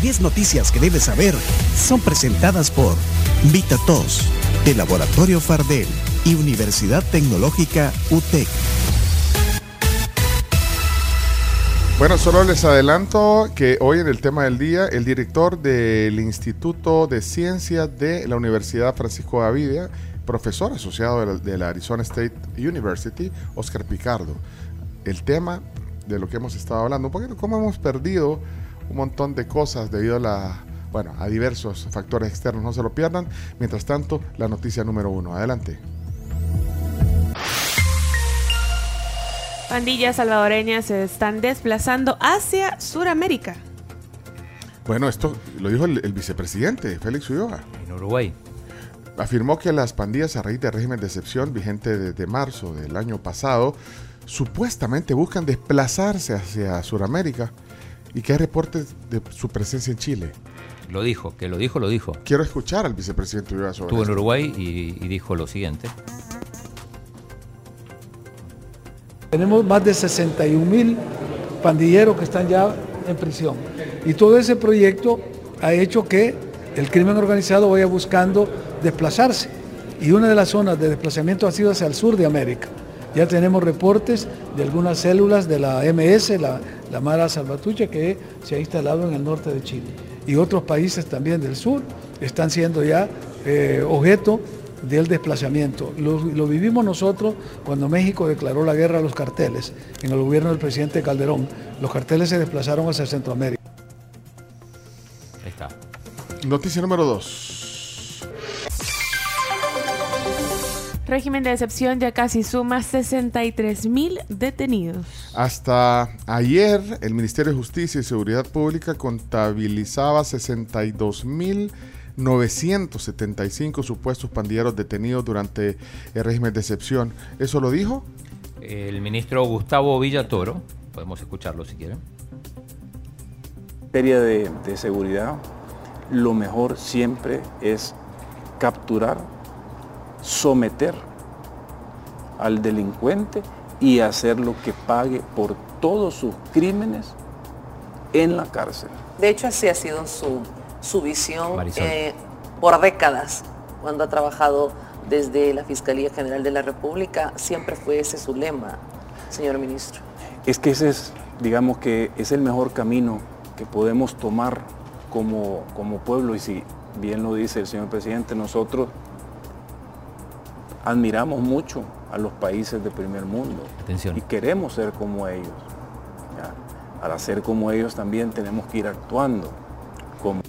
Las 10 noticias que debes saber son presentadas por VitaTos, de Laboratorio Fardel y Universidad Tecnológica UTEC. Bueno, solo les adelanto que hoy en el tema del día, el director del Instituto de Ciencias de la Universidad Francisco Gavidia, profesor asociado de la, Arizona State University, Oscar Picardo. El tema de lo que hemos estado hablando, un cómo hemos perdido un montón de cosas debido a la bueno, a diversos factores externos, no se lo pierdan. Mientras tanto, la noticia número uno. Adelante. Pandillas salvadoreñas se están desplazando hacia Sudamérica. Bueno, esto lo dijo el, el vicepresidente Félix Ulloa. En Uruguay. Afirmó que las pandillas a raíz del régimen de excepción vigente desde marzo del año pasado supuestamente buscan desplazarse hacia Sudamérica y que hay reportes de su presencia en Chile. Lo dijo, que lo dijo, lo dijo. Quiero escuchar al vicepresidente Ulloa sobre Estuvo en. Uruguay y, y dijo lo siguiente. Tenemos más de 61 mil pandilleros que están ya en prisión. Y todo ese proyecto ha hecho que el crimen organizado vaya buscando desplazarse. Y una de las zonas de desplazamiento ha sido hacia el sur de América. Ya tenemos reportes de algunas células de la MS, la, la Mara Salvatrucha, que se ha instalado en el norte de Chile. Y otros países también del sur están siendo ya eh, objeto del desplazamiento. Lo, lo, vivimos nosotros cuando México declaró la guerra a los carteles en el gobierno del presidente Calderón. Los carteles se desplazaron hacia Centroamérica. Ahí está. Noticia número dos. Régimen de excepción ya casi suma 63 mil detenidos. Hasta ayer, el Ministerio de Justicia y Seguridad Pública contabilizaba 62 mil 975 supuestos pandilleros detenidos durante el régimen de excepción. ¿Eso lo dijo? El ministro Gustavo Villatoro, podemos escucharlo si quieren. En materia de, de seguridad, lo mejor siempre es capturar, someter al delincuente y hacer lo que pague por todos sus crímenes en la cárcel. De hecho, así ha sido su, su visión eh, por décadas, cuando ha trabajado desde la Fiscalía General de la República, siempre fue ese su lema, señor ministro. Es que ese es, digamos que es el mejor camino que podemos tomar como, como pueblo y si bien lo dice el señor presidente, nosotros admiramos mucho a los países de primer mundo Atención. y queremos ser como ellos. ¿ya? Al ser como ellos también tenemos que ir actuando como,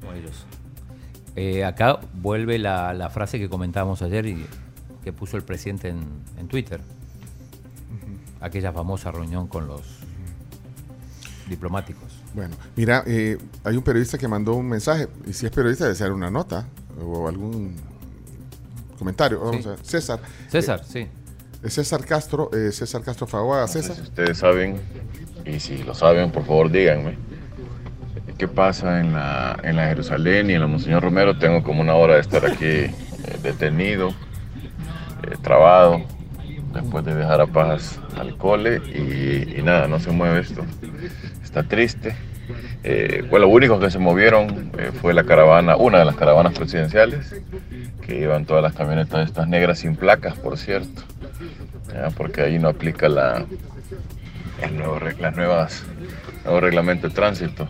como ellos. Eh, acá vuelve la, la, frase que comentábamos ayer y que puso el presidente en, en Twitter. Uh -huh. Aquella famosa reunión con los diplomáticos. Bueno, mira, eh, hay un periodista que mandó un mensaje, y si es periodista debe ser una nota o algún comentario. Vamos sí. a ver. César. César, eh, sí. César Castro, eh, César Castro Faguaga. No César. Sé si ustedes saben, y si lo saben, por favor díganme. ¿Qué pasa en la, en la Jerusalén y en la Monseñor Romero? Tengo como una hora de estar aquí eh, detenido, eh, trabado, después de dejar a Paz al cole y, y, nada, no se mueve esto. Está triste. Eh, lo único que se movieron eh, fue la caravana, una de las caravanas presidenciales, que iban todas las camionetas estas negras sin placas, por cierto, ¿ya? porque ahí no aplica la, el nuevo, las nuevas nuevo reglamento de tránsito.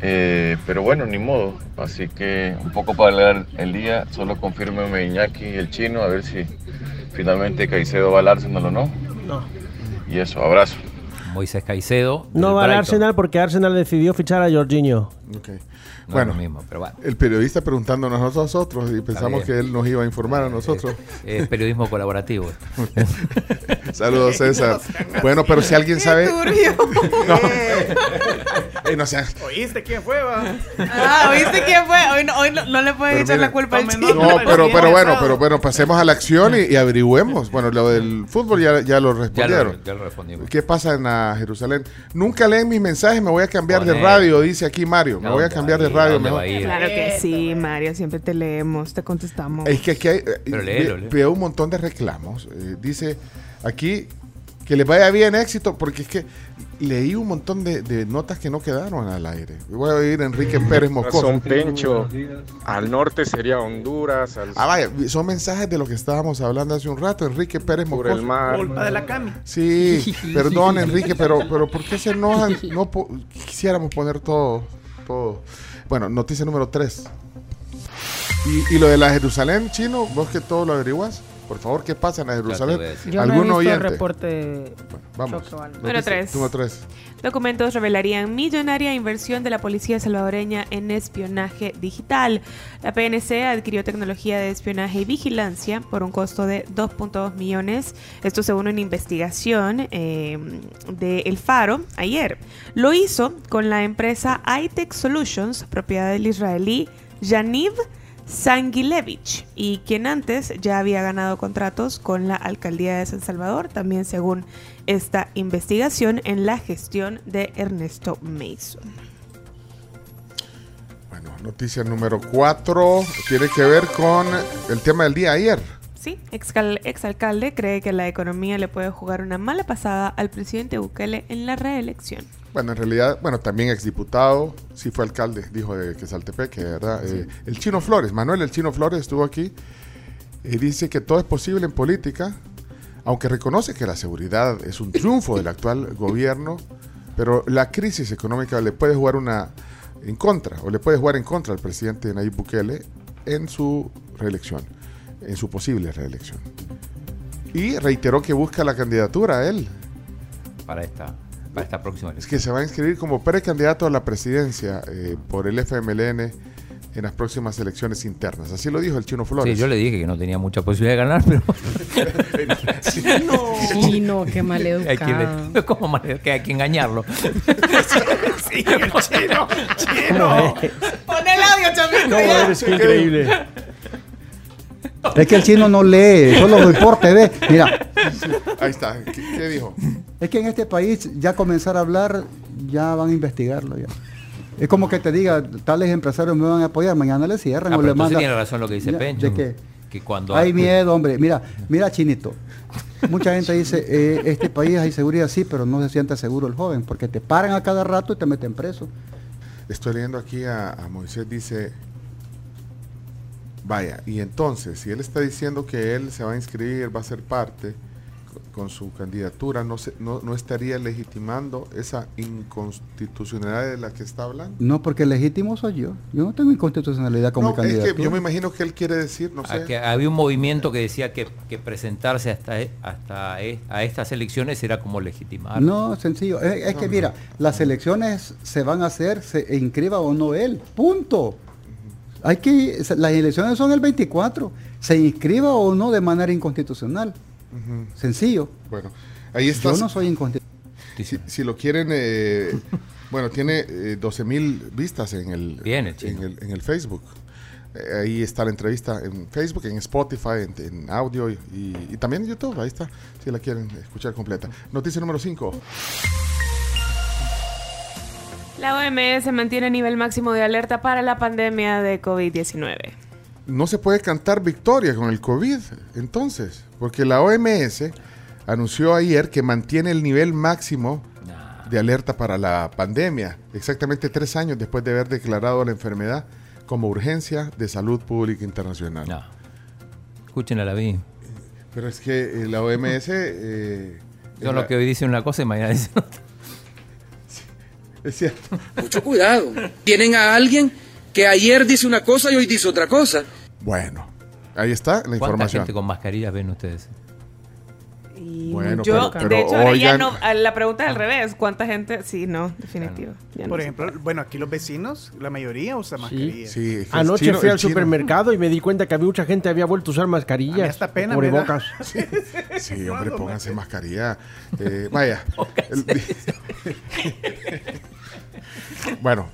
Eh, pero bueno, ni modo. Así que un poco para leer el día, solo confírmeme Iñaki y el chino, a ver si finalmente Caicedo va al Arsenal o no. No. Y eso, abrazo. Moisés Caicedo. No va al Arsenal porque Arsenal decidió fichar a Jorginho. Okay. No bueno, es lo mismo, pero bueno. el periodista preguntándonos a nosotros y pensamos que él nos iba a informar a nosotros. Es, es periodismo colaborativo. Saludos, César. bueno, pero si alguien sabe. no. Ey, no seas... ¿Oíste quién fue, va? Ah, ¿oíste quién fue? Hoy no, hoy no, no le pueden Pero echar mire, la culpa al chino. No, pero, pero bueno, pero bueno, pasemos a la acción y, y averigüemos. Bueno, lo del fútbol ya, ya lo Ya respondieron. lo, ya lo respondimos. ¿Qué pasa en la Jerusalén? Nunca leen mis mensajes, me voy a cambiar de Poné. radio, dice aquí Mario. Me ¿A voy a cambiar de radio. mejor. Claro que sí, Mario, siempre te leemos, te contestamos. Es que aquí hay, eh, Pero ve- léelo, léelo. veo un montón de reclamos. Eh, dice aquí Que les vaya bien éxito, porque es que leí un montón de, notas que no quedaron al aire. Voy a oír Enrique Pérez Moscoso. Son Pencho, al norte sería Honduras. Ah, vaya, son mensajes de lo que estábamos hablando hace un rato. Enrique Pérez Moscoso. Por el mar. Culpa de la cami. Sí, perdón Enrique, pero, pero ¿por qué se enojan? No quisiéramos poner todo, Bueno, noticia número 3. Y, y lo de la Jerusalén, chino, vos que todo lo averiguas. Por favor, ¿qué pasa en Jerusalén? ¿Algún no oyente? reporte vamos. Número 3. Documentos revelarían millonaria inversión de la policía salvadoreña en espionaje digital. La PNC adquirió tecnología de espionaje y vigilancia por un costo de 2.2 millones. Esto según una investigación eh, de El Faro ayer. Lo hizo con la empresa iTech Solutions, propiedad del israelí Yaniv Sangilevich y quien antes ya había ganado contratos con la alcaldía de San Salvador, también según esta investigación en la gestión de Ernesto Mason. Bueno, noticia número 4 tiene que ver con el tema del día ayer. Sí, exalcalde cree que la economía le puede jugar una mala pasada al presidente Bukele en la reelección. Bueno, en realidad, bueno, también exdiputado, sí fue alcalde, dijo de Quesaltepeque, ¿verdad? Eh, el Chino Flores, Manuel el Chino Flores estuvo aquí y dice que todo es posible en política, aunque reconoce que la seguridad es un triunfo del actual gobierno, pero la crisis económica le puede jugar una en contra, o le puede jugar en contra al presidente Nayib Bukele en su reelección en su posible reelección. Y reiteró que busca la candidatura a él. Para esta, para esta próxima elección. Es que se va a inscribir como precandidato a la presidencia eh, por el FMLN en las próximas elecciones internas. Así lo dijo el Chino Flores. Sí, yo le dije que no tenía mucha posibilidad de ganar, pero... Chino. Chino, qué maleducado. Hay que, ¿Cómo que hay que engañarlo? sí, el chino, chino. Pon el audio, chamito. No, eres increíble. Es que el chino no lee, solo importa, ve. Mira. Ahí está. ¿Qué, dijo? Es que en este país ya comenzar a hablar, ya van a investigarlo ya. Es como que te diga, tales empresarios me van a apoyar, mañana le cierran ah, o le mandan. tiene razón lo que dice Pencho. que, cuando hay miedo, hombre. Mira, mira, chinito. Mucha gente dice, eh, este país hay seguridad, sí, pero no se siente seguro el joven, porque te paran a cada rato y te meten preso. Estoy leyendo aquí a, a Moisés, dice, Vaya, y entonces, si él está diciendo que él se va a inscribir, va a ser parte con su candidatura, ¿no, se, no, no estaría legitimando esa inconstitucionalidad de la que está hablando? No, porque legítimo soy yo. Yo no tengo inconstitucionalidad como candidato. Es que yo me imagino que él quiere decir, no sé. Que había un movimiento que decía que, presentarse hasta, hasta e, a estas elecciones era como legitimar. No, sencillo. Es, que mira, las elecciones se van a hacer, se inscriba o no él. Punto. Hay que, las elecciones son el 24, se inscriba o no de manera inconstitucional. Sencillo. Bueno, ahí está. Yo no soy inconstitucional. Si, lo quieren, eh, bueno, tiene 12 eh, mil vistas en el, en, el, en el Facebook. Eh, ahí está la entrevista en Facebook, en Spotify, en, audio y, y, también en YouTube. Ahí está, si la quieren escuchar completa. Noticia número 5. La OMS mantiene nivel máximo de alerta para la pandemia de COVID-19. No se puede cantar victoria con el COVID, entonces, porque la OMS anunció ayer que mantiene el nivel máximo de alerta para la pandemia, exactamente tres años después de haber declarado la enfermedad como urgencia de salud pública internacional. No. Escuchen a la vi. Pero es que eh, la OMS... Eh, Son lo que hoy dice una cosa y mañana dice otra. Es cierto. Mucho cuidado. Tienen a alguien que ayer dice una cosa y hoy dice otra cosa. Bueno, ahí está la información. ¿Cuánta gente con mascarillas ven ustedes? Bueno, yo, de hecho, ya no, la pregunta es al revés. ¿Cuánta gente? Sí, no, definitivo. Por ejemplo, bueno, aquí los vecinos, la mayoría usa mascarillas. Sí, Anoche fui al supermercado y me di cuenta que había mucha gente había vuelto a usar mascarillas. Pena, bocas. Sí, sí, hombre, pónganse mascarilla. Eh, vaya. bueno,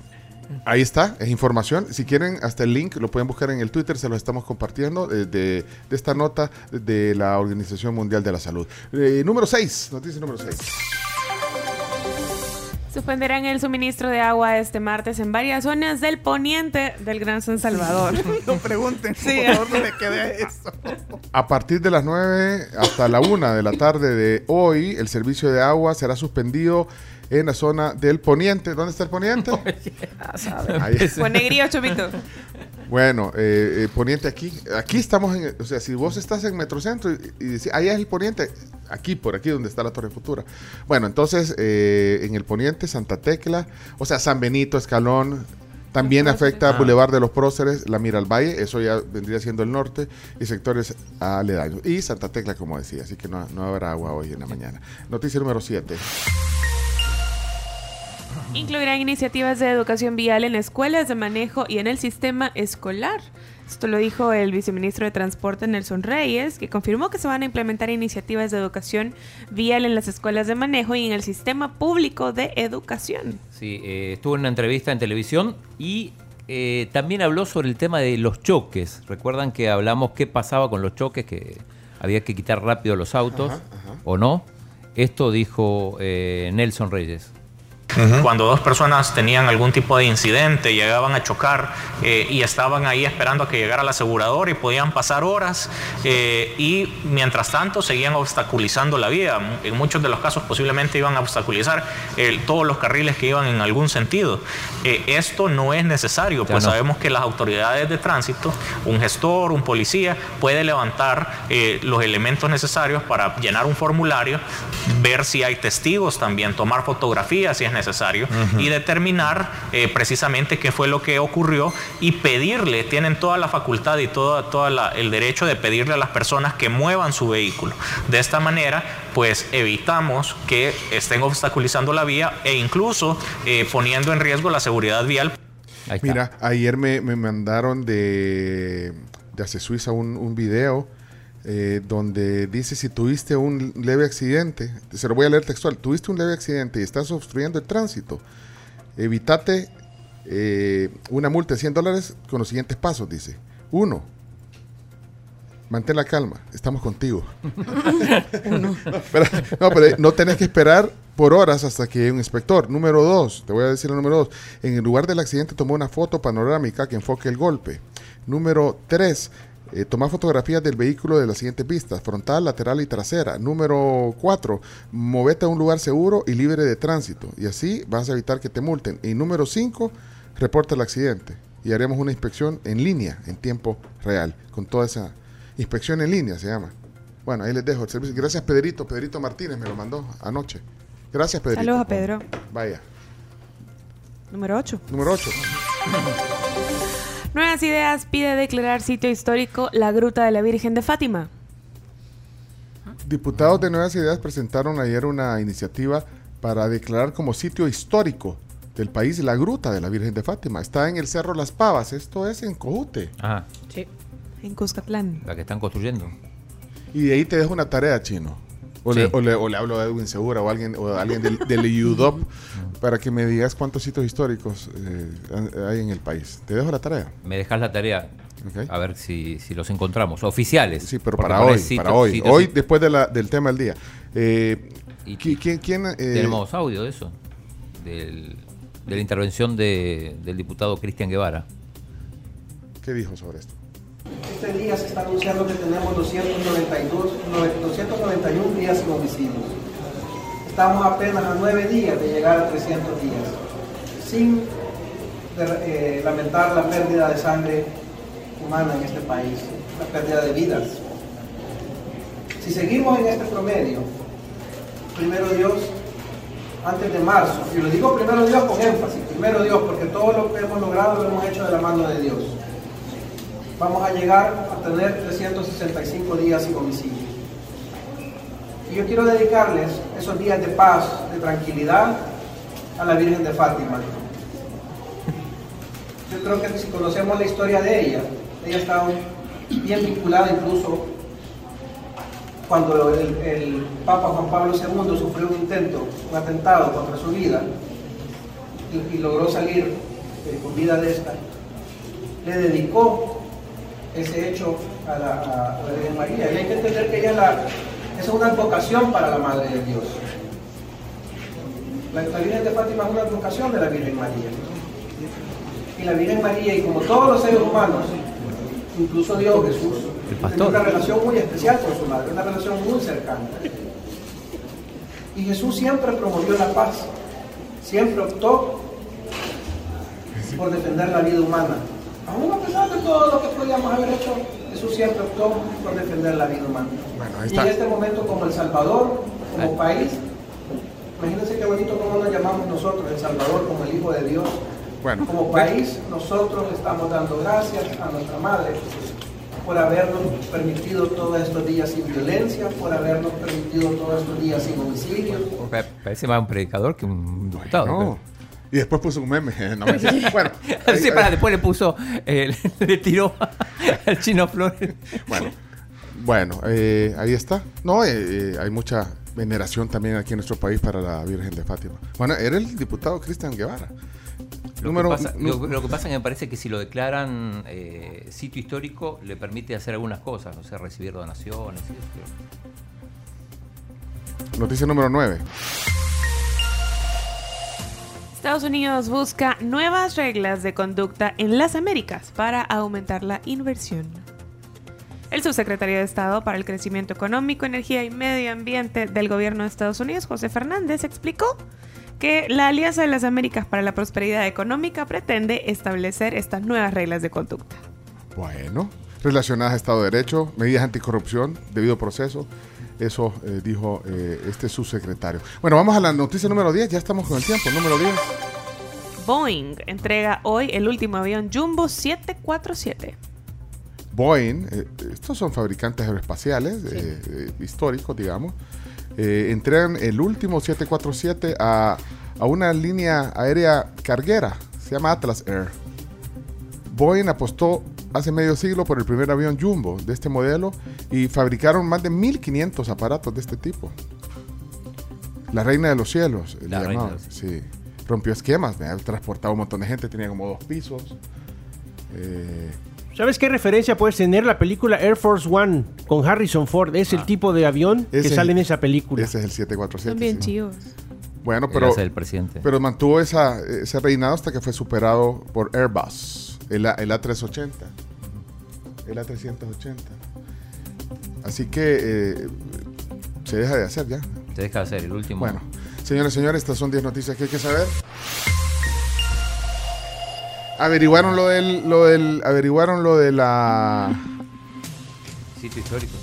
Ahí está, es información. Si quieren, hasta el link lo pueden buscar en el Twitter, se lo estamos compartiendo eh, de, esta nota de la Organización Mundial de la Salud. Eh, número 6, noticia número 6. Suspenderán el suministro de agua este martes en varias zonas del poniente del Gran San Salvador. no pregunten, Sí. por favor, no le quede eso. A partir de las 9 hasta la 1 de la tarde de hoy, el servicio de agua será suspendido en la zona del poniente. ¿Dónde está el poniente? Ahí. Con negrío, chomito. Bueno, eh, eh, poniente aquí. Aquí estamos en. O sea, si vos estás en Metrocentro y, y decís, allá es el poniente, aquí, por aquí donde está la Torre Futura. Bueno, entonces, eh, en el poniente, Santa Tecla, o sea, San Benito, Escalón. También afecta a. Boulevard de los Próceres, la Mira al Valle, eso ya vendría siendo el norte, y sectores aledaños. Y Santa Tecla, como decía, así que no, no habrá agua hoy en la mañana. Noticia número 7. Incluirán iniciativas de educación vial en escuelas de manejo y en el sistema escolar. Esto lo dijo el viceministro de Transporte Nelson Reyes, que confirmó que se van a implementar iniciativas de educación vial en las escuelas de manejo y en el sistema público de educación. Sí, eh, estuvo en una entrevista en televisión y eh, también habló sobre el tema de los choques. Recuerdan que hablamos qué pasaba con los choques, que había que quitar rápido los autos o no. Esto dijo eh, Nelson Reyes. Cuando dos personas tenían algún tipo de incidente, llegaban a chocar eh, y estaban ahí esperando a que llegara el asegurador y podían pasar horas eh, y mientras tanto seguían obstaculizando la vía. En muchos de los casos posiblemente iban a obstaculizar eh, todos los carriles que iban en algún sentido. Esto no es necesario, pues no. sabemos que las autoridades de tránsito, un gestor, un policía, puede levantar los elementos necesarios para llenar un formulario, ver si hay testigos también, tomar fotografías si es necesario y determinar eh, precisamente qué fue lo que ocurrió y pedirle, tienen toda la facultad y todo toda la- el derecho de pedirle a las personas que muevan su vehículo. De esta manera, pues evitamos que estén obstaculizando la vía e incluso eh, poniendo en riesgo la seguridad vial. Mira, ayer me, me mandaron de, de Hace Suiza un, un video eh, donde dice si tuviste un leve accidente, se lo voy a leer textual, tuviste un leve accidente y estás obstruyendo el tránsito, evítate eh, una multa de 100 dólares con los siguientes pasos, dice. Uno, mantén la calma, estamos contigo. no, pero, no, pero no tenés que esperar por horas hasta que llegue un inspector. Número dos, te voy a decir el número dos. En el lugar del accidente tomó una foto panorámica que enfoque el golpe. Número tres, eh, fotografías del vehículo de las siguientes pistas, frontal, lateral y trasera. Número cuatro, movete a un lugar seguro y libre de tránsito. Y así vas a evitar que te multen. Y número cinco, reporta el accidente. Y haremos una inspección en línea, en tiempo real, con toda esa inspección en línea se llama. Bueno, ahí les dejo el servicio. Gracias, Pedrito. Pedrito Martínez me lo mandó anoche. Gracias, Pedrito. Saludos a Pedro. Vaya. Número 8. Número 8. Nuevas Ideas pide declarar sitio histórico la Gruta de la Virgen de Fátima. Diputados de Nuevas Ideas presentaron ayer una iniciativa para declarar como sitio histórico del país la Gruta de la Virgen de Fátima. Está en el Cerro Las Pavas. Esto es en Cojute. Ajá, Sí. En Cuscatlán. la que están construyendo. Y de ahí te dejo una tarea, chino. O, le, o le- o le hablo a Edwin Segura o a alguien, o a alguien del, del UDOP para que me digas cuántos sitios históricos eh, hay en el país. Te dejo la tarea. Me dejas la tarea. A ver si, si los encontramos. Oficiales. Sí, pero para hoy, para hoy. hoy, después de la- del tema del día. Eh, ¿qui- ¿Quién? quién eh, Tenemos audio de eso. Del- de la intervención de- del diputado Cristian Guevara. ¿Qué dijo sobre esto? Este día se está anunciando que tenemos 292, nove- 291 días sin homicidios. Estamos apenas a 9 días de llegar a 300 días, sin eh, lamentar la pérdida de sangre humana en este país, la pérdida de vidas. Si seguimos en este promedio, primero Dios, antes de marzo, y lo digo primero Dios con énfasis, primero Dios, porque todo lo que hemos logrado lo hemos hecho de la mano de Dios vamos a llegar a tener 365 días sin homicidio. Y yo quiero dedicarles esos días de paz, de tranquilidad, a la Virgen de Fátima. Yo creo que si conocemos la historia de ella, ella está bien vinculada incluso cuando el, Papa Juan Pablo II sufrió un intento, un atentado contra su vida y, y logró salir eh, con vida de esta, le dedicó ese hecho a la, a- a la Virgen María. Y hay que entender que ella es la- es una advocación para la Madre de Dios. La, Virgen de Fátima es una advocación de la Virgen María. Y la Virgen María, y como todos los seres humanos, incluso Dios Jesús, tiene una relación muy especial con su madre, una relación muy cercana. Y Jesús siempre promovió la paz, siempre optó por defender la vida humana. Aún a pesar de todo lo que podíamos haber hecho, Jesús siempre optó por defender la vida humana. Y en este momento, como El Salvador, como país, imagínense qué bonito cómo nos llamamos nosotros, El Salvador, como el Hijo de Dios. Bueno, como país, nosotros estamos dando gracias a nuestra Madre por habernos permitido todos estos días sin violencia, por habernos permitido todos estos días sin homicidios. Parece más un predicador que un diputado. Y después puso un meme. bueno, sí, para, después le puso, eh, le tiró al chino Flores. Bueno, bueno eh, ahí está. No, eh, hay mucha veneración también aquí en nuestro país para la Virgen de Fátima. Bueno, era el diputado Cristian Guevara. Lo, que pasa, lo, que pasa, es que me parece que si lo declaran sitio histórico le permite hacer algunas cosas, no sé, recibir donaciones. Noticia número 9. Estados Unidos busca nuevas reglas de conducta en las Américas para aumentar la inversión. El subsecretario de Estado para el Crecimiento Económico, Energía y Medio Ambiente del Gobierno de Estados Unidos, José Fernández, explicó que la Alianza de las Américas para la Prosperidad Económica pretende establecer estas nuevas reglas de conducta. Bueno, relacionadas a Estado de Derecho, medidas anticorrupción, debido proceso, eso eh, dijo eh, este subsecretario. Bueno, vamos a la noticia número 10. Ya estamos con el tiempo. Número 10. Boeing entrega hoy el último avión Jumbo 747. Boeing, eh, estos son fabricantes aeroespaciales históricos, digamos, entregan el último 747 a, a una línea aérea carguera, se llama Atlas Air. Boeing apostó hace medio siglo por el primer avión Jumbo de este modelo y fabricaron más de 1500 aparatos de este tipo. La reina de los cielos, la sí. Rompió esquemas, me ha transportado un montón de gente, tenía como dos pisos. Eh, ¿Sabes qué referencia puedes tener la película Air Force One con Harrison Ford? Es el ah. tipo de avión que sale en esa película. Ese es el 747. Son bien chivos. Bueno, pero, el presidente. pero mantuvo esa, ese reinado hasta que fue superado por Airbus. El, A, 380 El A380. Así que eh, se deja de hacer ya. Se deja de hacer, el último. Bueno, señores, señores, estas son 10 noticias que hay que saber. Averiguaron lo del, lo del, averiguaron lo de la sitio histórico.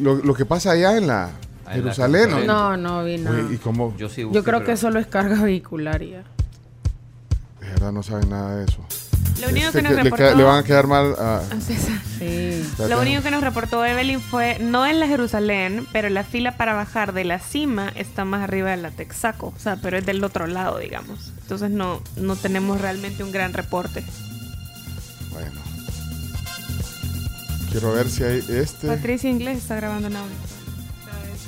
Lo, que pasa allá en la ah, Jerusalén. ¿no? no, vi nada. ¿Y cómo? Yo, creo que solo es carga vehicular ya. De verdad no saben nada de eso. Lo único que nos reportó... Le, van a quedar mal a... César. Sí. Lo único que nos reportó Evelyn fue, no en la Jerusalén, pero la fila para bajar de la cima está más arriba de la Texaco. O sea, pero es del otro lado, digamos. Entonces no, no tenemos realmente un gran reporte. Bueno. Quiero ver si hay este... Patricia Inglés está grabando en audio.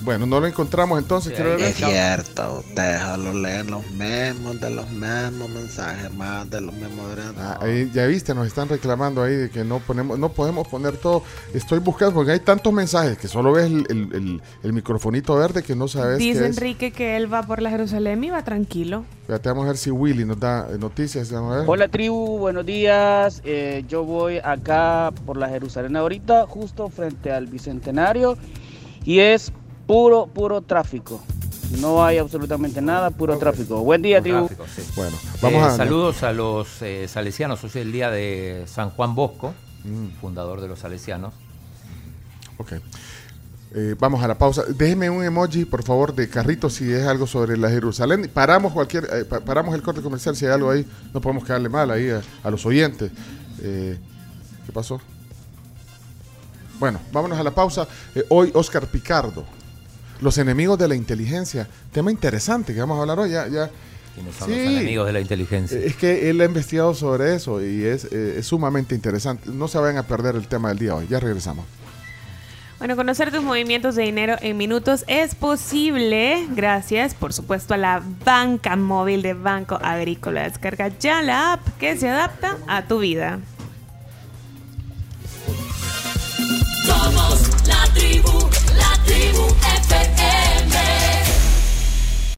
Bueno, no lo encontramos entonces. es cierto, déjalo leer los mismos de los mismos mensajes, más de los mismos. Ah, ahí, ya viste, nos están reclamando ahí de que no ponemos, no podemos poner todo. Estoy buscando porque hay tantos mensajes que solo ves el, el, microfonito verde que no sabes. Dice Enrique que él va por la Jerusalén y va tranquilo. Fíjate, vamos a ver si Willy nos da eh, noticias. Hola tribu, buenos días. Eh, yo voy acá por la Jerusalén ahorita, justo frente al Bicentenario. Y es puro, puro tráfico. No hay absolutamente nada, puro tráfico. Buen día, tío. Bueno, vamos a... Eh, saludos a los eh, salesianos. Hoy es el día de San Juan Bosco, mm. fundador de los salesianos. Ok. Eh, vamos a la pausa. Déjeme un emoji, por favor, de carrito si es algo sobre la Jerusalén. Paramos cualquier, paramos el corte comercial si hay algo ahí. No podemos quedarle mal ahí a, los oyentes. ¿Qué pasó? Bueno, vámonos a la pausa. hoy Oscar Picardo, los enemigos de la inteligencia. Tema interesante que vamos a hablar hoy. Ya, ya. ¿Quiénes son los enemigos de la inteligencia? Es que él ha investigado sobre eso y es, eh, sumamente interesante. No se vayan a perder el tema del día hoy. Ya regresamos. Bueno, conocer tus movimientos de dinero en minutos es posible gracias, por supuesto, a la banca móvil de Banco Agrícola. Descarga ya la app que se adapta a tu vida. Somos la